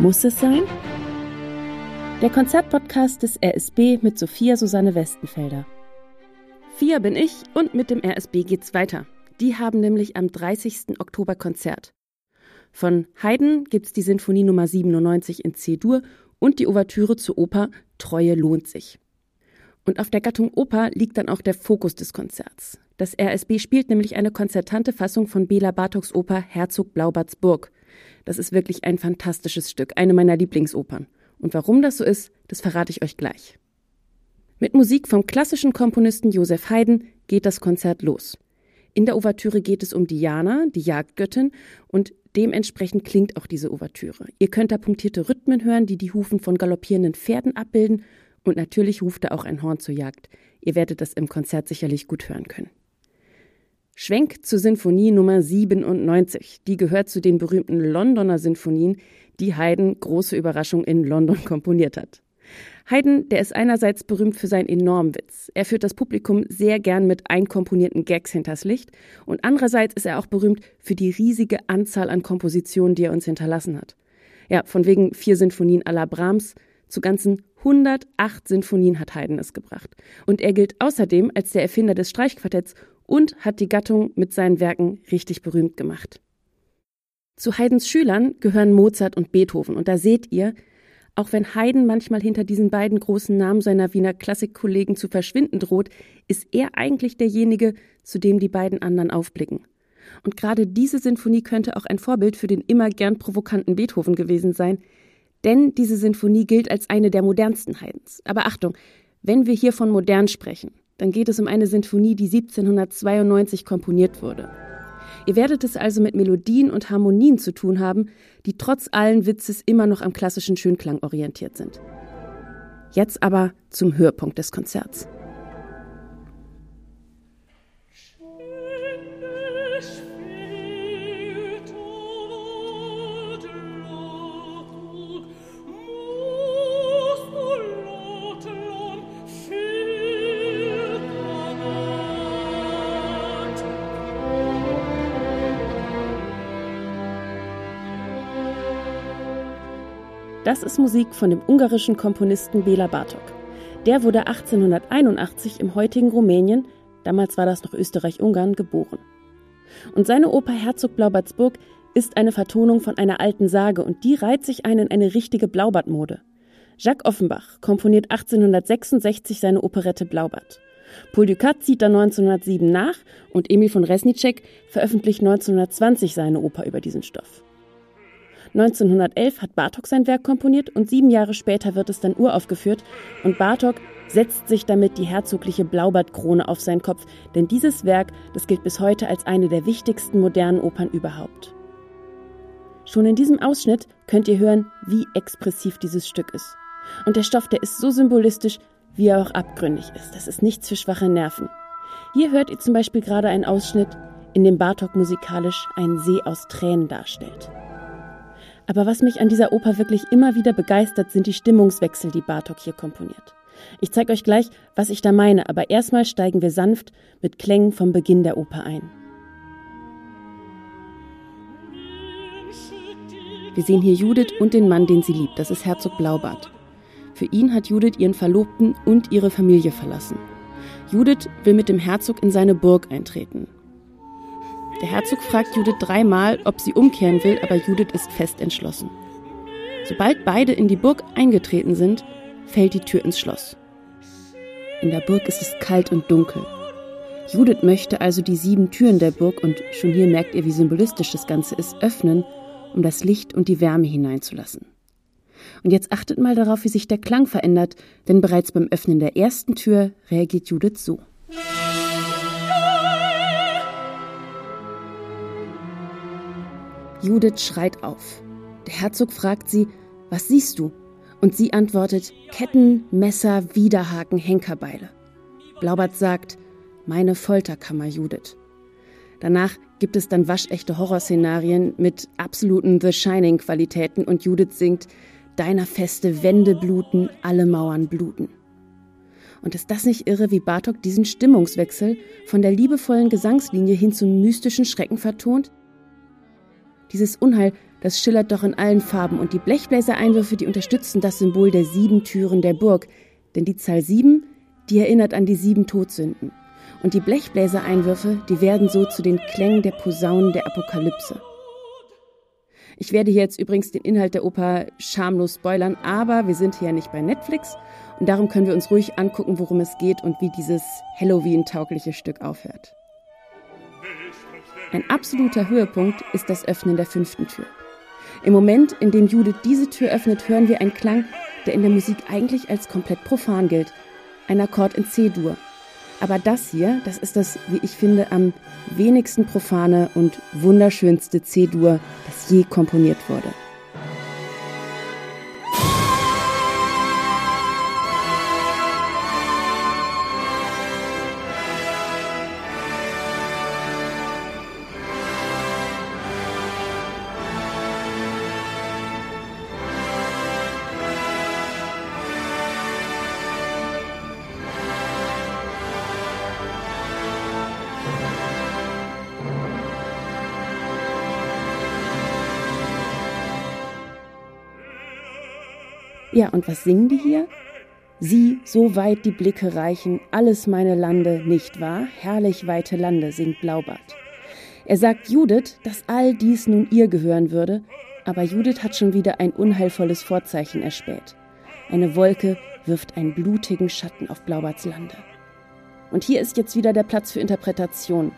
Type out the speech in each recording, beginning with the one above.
Muss es sein? Der Konzertpodcast des RSB mit Sophia Susanne Westenfelder. Vier bin ich und mit dem RSB geht's weiter. Die haben nämlich am 30. Oktober Konzert. Von Haydn gibt's die Sinfonie Nummer 97 in C-Dur und die Ouvertüre zur Oper Treue lohnt sich. Und auf der Gattung Oper liegt dann auch der Fokus des Konzerts. Das RSB spielt nämlich eine konzertante Fassung von Bela Bartoks Oper Herzog Blaubarts Burg. Das ist wirklich ein fantastisches Stück, eine meiner Lieblingsopern. Und warum das so ist, das verrate ich euch gleich. Mit Musik vom klassischen Komponisten Josef Haydn geht das Konzert los. In der Ouvertüre geht es um Diana, die Jagdgöttin, und dementsprechend klingt auch diese Ouvertüre. Ihr könnt da punktierte Rhythmen hören, die die Hufen von galoppierenden Pferden abbilden, und natürlich ruft da auch ein Horn zur Jagd. Ihr werdet das im Konzert sicherlich gut hören können. Schwenk zur Sinfonie Nummer 97. Die gehört zu den berühmten Londoner Sinfonien, die Haydn große Überraschung in London komponiert hat. Haydn, der ist einerseits berühmt für seinen enormen Witz. Er führt das Publikum sehr gern mit einkomponierten Gags hinters Licht und andererseits ist er auch berühmt für die riesige Anzahl an Kompositionen, die er uns hinterlassen hat. Ja, von wegen vier Sinfonien à la Brahms zu ganzen 108 Sinfonien hat Haydn es gebracht. Und er gilt außerdem als der Erfinder des Streichquartetts und hat die Gattung mit seinen Werken richtig berühmt gemacht. Zu Haydns Schülern gehören Mozart und Beethoven und da seht ihr, auch wenn Haydn manchmal hinter diesen beiden großen Namen seiner Wiener Klassikkollegen zu verschwinden droht, ist er eigentlich derjenige, zu dem die beiden anderen aufblicken. Und gerade diese Sinfonie könnte auch ein Vorbild für den immer gern provokanten Beethoven gewesen sein, denn diese Sinfonie gilt als eine der modernsten Haydns. Aber Achtung, wenn wir hier von modern sprechen, dann geht es um eine Sinfonie, die 1792 komponiert wurde. Ihr werdet es also mit Melodien und Harmonien zu tun haben, die trotz allen Witzes immer noch am klassischen Schönklang orientiert sind. Jetzt aber zum Höhepunkt des Konzerts. Das ist Musik von dem ungarischen Komponisten Bela Bartok. Der wurde 1881 im heutigen Rumänien, damals war das noch Österreich-Ungarn, geboren. Und seine Oper Herzog Blaubartsburg ist eine Vertonung von einer alten Sage und die reiht sich ein in eine richtige Blaubartmode. Jacques Offenbach komponiert 1866 seine Operette Blaubart. Paul Ducat zieht da 1907 nach und Emil von Resnicek veröffentlicht 1920 seine Oper über diesen Stoff. 1911 hat Bartok sein Werk komponiert und sieben Jahre später wird es dann uraufgeführt und Bartok setzt sich damit die herzogliche Blaubartkrone auf seinen Kopf, denn dieses Werk, das gilt bis heute als eine der wichtigsten modernen Opern überhaupt. Schon in diesem Ausschnitt könnt ihr hören, wie expressiv dieses Stück ist. Und der Stoff, der ist so symbolistisch, wie er auch abgründig ist. Das ist nichts für schwache Nerven. Hier hört ihr zum Beispiel gerade einen Ausschnitt, in dem Bartok musikalisch einen See aus Tränen darstellt. Aber was mich an dieser Oper wirklich immer wieder begeistert, sind die Stimmungswechsel, die Bartok hier komponiert. Ich zeige euch gleich, was ich da meine, aber erstmal steigen wir sanft mit Klängen vom Beginn der Oper ein. Wir sehen hier Judith und den Mann, den sie liebt. Das ist Herzog Blaubart. Für ihn hat Judith ihren Verlobten und ihre Familie verlassen. Judith will mit dem Herzog in seine Burg eintreten. Der Herzog fragt Judith dreimal, ob sie umkehren will, aber Judith ist fest entschlossen. Sobald beide in die Burg eingetreten sind, fällt die Tür ins Schloss. In der Burg ist es kalt und dunkel. Judith möchte also die sieben Türen der Burg, und schon hier merkt ihr, wie symbolistisch das Ganze ist, öffnen, um das Licht und die Wärme hineinzulassen. Und jetzt achtet mal darauf, wie sich der Klang verändert, denn bereits beim Öffnen der ersten Tür reagiert Judith so. Judith schreit auf. Der Herzog fragt sie, was siehst du? Und sie antwortet, Ketten, Messer, Widerhaken, Henkerbeile. Blaubart sagt, meine Folterkammer, Judith. Danach gibt es dann waschechte Horrorszenarien mit absoluten The Shining-Qualitäten und Judith singt, deiner feste Wände bluten, alle Mauern bluten. Und ist das nicht irre, wie Bartok diesen Stimmungswechsel von der liebevollen Gesangslinie hin zum mystischen Schrecken vertont? Dieses Unheil, das schillert doch in allen Farben und die Blechbläsereinwürfe, die unterstützen das Symbol der sieben Türen der Burg. Denn die Zahl sieben, die erinnert an die sieben Todsünden. Und die Blechbläsereinwürfe, die werden so zu den Klängen der Posaunen der Apokalypse. Ich werde hier jetzt übrigens den Inhalt der Oper schamlos spoilern, aber wir sind hier ja nicht bei Netflix und darum können wir uns ruhig angucken, worum es geht und wie dieses Halloween-taugliche Stück aufhört. Ein absoluter Höhepunkt ist das Öffnen der fünften Tür. Im Moment, in dem Judith diese Tür öffnet, hören wir einen Klang, der in der Musik eigentlich als komplett profan gilt. Ein Akkord in C-Dur. Aber das hier, das ist das, wie ich finde, am wenigsten profane und wunderschönste C-Dur, das je komponiert wurde. Ja, und was singen die hier? Sie, so weit die Blicke reichen, alles meine Lande, nicht wahr? Herrlich weite Lande, singt Blaubart. Er sagt Judith, dass all dies nun ihr gehören würde, aber Judith hat schon wieder ein unheilvolles Vorzeichen erspäht. Eine Wolke wirft einen blutigen Schatten auf Blaubarts Lande. Und hier ist jetzt wieder der Platz für Interpretation.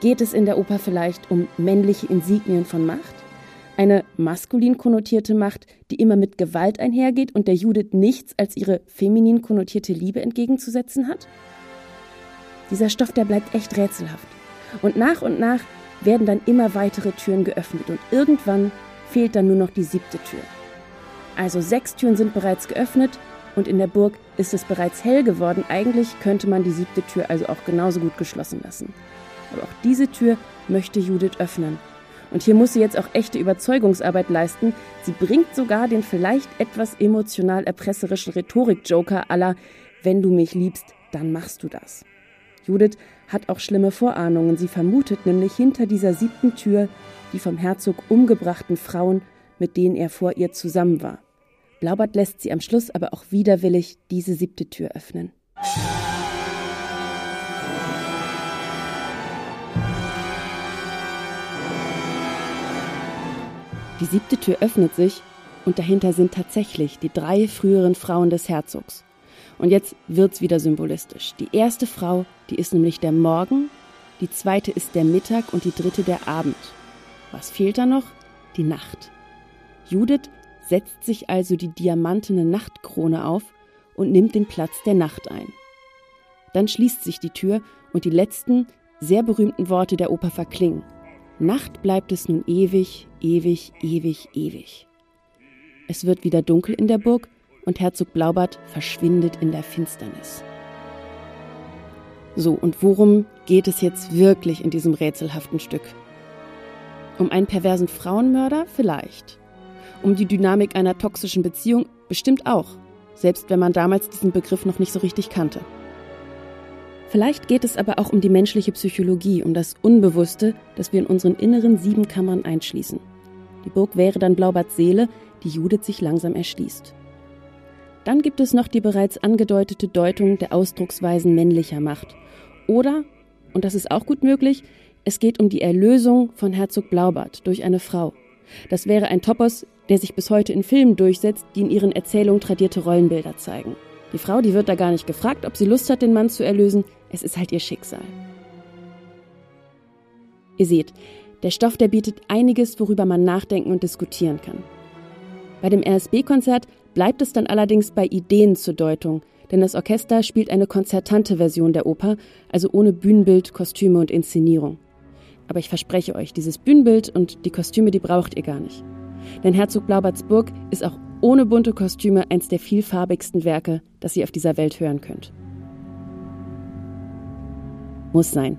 Geht es in der Oper vielleicht um männliche Insignien von Macht? Eine maskulin konnotierte Macht, die immer mit Gewalt einhergeht und der Judith nichts als ihre feminin konnotierte Liebe entgegenzusetzen hat? Dieser Stoff, der bleibt echt rätselhaft. Und nach und nach werden dann immer weitere Türen geöffnet und irgendwann fehlt dann nur noch die siebte Tür. Also sechs Türen sind bereits geöffnet und in der Burg ist es bereits hell geworden. Eigentlich könnte man die siebte Tür also auch genauso gut geschlossen lassen. Aber auch diese Tür möchte Judith öffnen und hier muss sie jetzt auch echte Überzeugungsarbeit leisten. Sie bringt sogar den vielleicht etwas emotional erpresserischen Rhetorik-Joker aller Wenn du mich liebst, dann machst du das. Judith hat auch schlimme Vorahnungen. Sie vermutet nämlich hinter dieser siebten Tür die vom Herzog umgebrachten Frauen, mit denen er vor ihr zusammen war. Blaubart lässt sie am Schluss aber auch widerwillig diese siebte Tür öffnen. Die siebte Tür öffnet sich und dahinter sind tatsächlich die drei früheren Frauen des Herzogs. Und jetzt wird's wieder symbolistisch. Die erste Frau, die ist nämlich der Morgen, die zweite ist der Mittag und die dritte der Abend. Was fehlt da noch? Die Nacht. Judith setzt sich also die diamantene Nachtkrone auf und nimmt den Platz der Nacht ein. Dann schließt sich die Tür und die letzten, sehr berühmten Worte der Oper verklingen. Nacht bleibt es nun ewig, ewig, ewig, ewig. Es wird wieder dunkel in der Burg und Herzog Blaubart verschwindet in der Finsternis. So, und worum geht es jetzt wirklich in diesem rätselhaften Stück? Um einen perversen Frauenmörder? Vielleicht. Um die Dynamik einer toxischen Beziehung? Bestimmt auch, selbst wenn man damals diesen Begriff noch nicht so richtig kannte. Vielleicht geht es aber auch um die menschliche Psychologie, um das Unbewusste, das wir in unseren inneren sieben Kammern einschließen. Die Burg wäre dann Blaubarts Seele, die Judith sich langsam erschließt. Dann gibt es noch die bereits angedeutete Deutung der Ausdrucksweisen männlicher Macht. Oder, und das ist auch gut möglich, es geht um die Erlösung von Herzog Blaubart durch eine Frau. Das wäre ein Topos, der sich bis heute in Filmen durchsetzt, die in ihren Erzählungen tradierte Rollenbilder zeigen. Die Frau, die wird da gar nicht gefragt, ob sie Lust hat, den Mann zu erlösen. Es ist halt ihr Schicksal. Ihr seht, der Stoff, der bietet einiges, worüber man nachdenken und diskutieren kann. Bei dem RSB-Konzert bleibt es dann allerdings bei Ideen zur Deutung, denn das Orchester spielt eine konzertante Version der Oper, also ohne Bühnenbild, Kostüme und Inszenierung. Aber ich verspreche euch, dieses Bühnenbild und die Kostüme, die braucht ihr gar nicht. Denn Herzog Blaubartsburg ist auch ohne bunte Kostüme eins der vielfarbigsten Werke, das ihr auf dieser Welt hören könnt. Muss sein.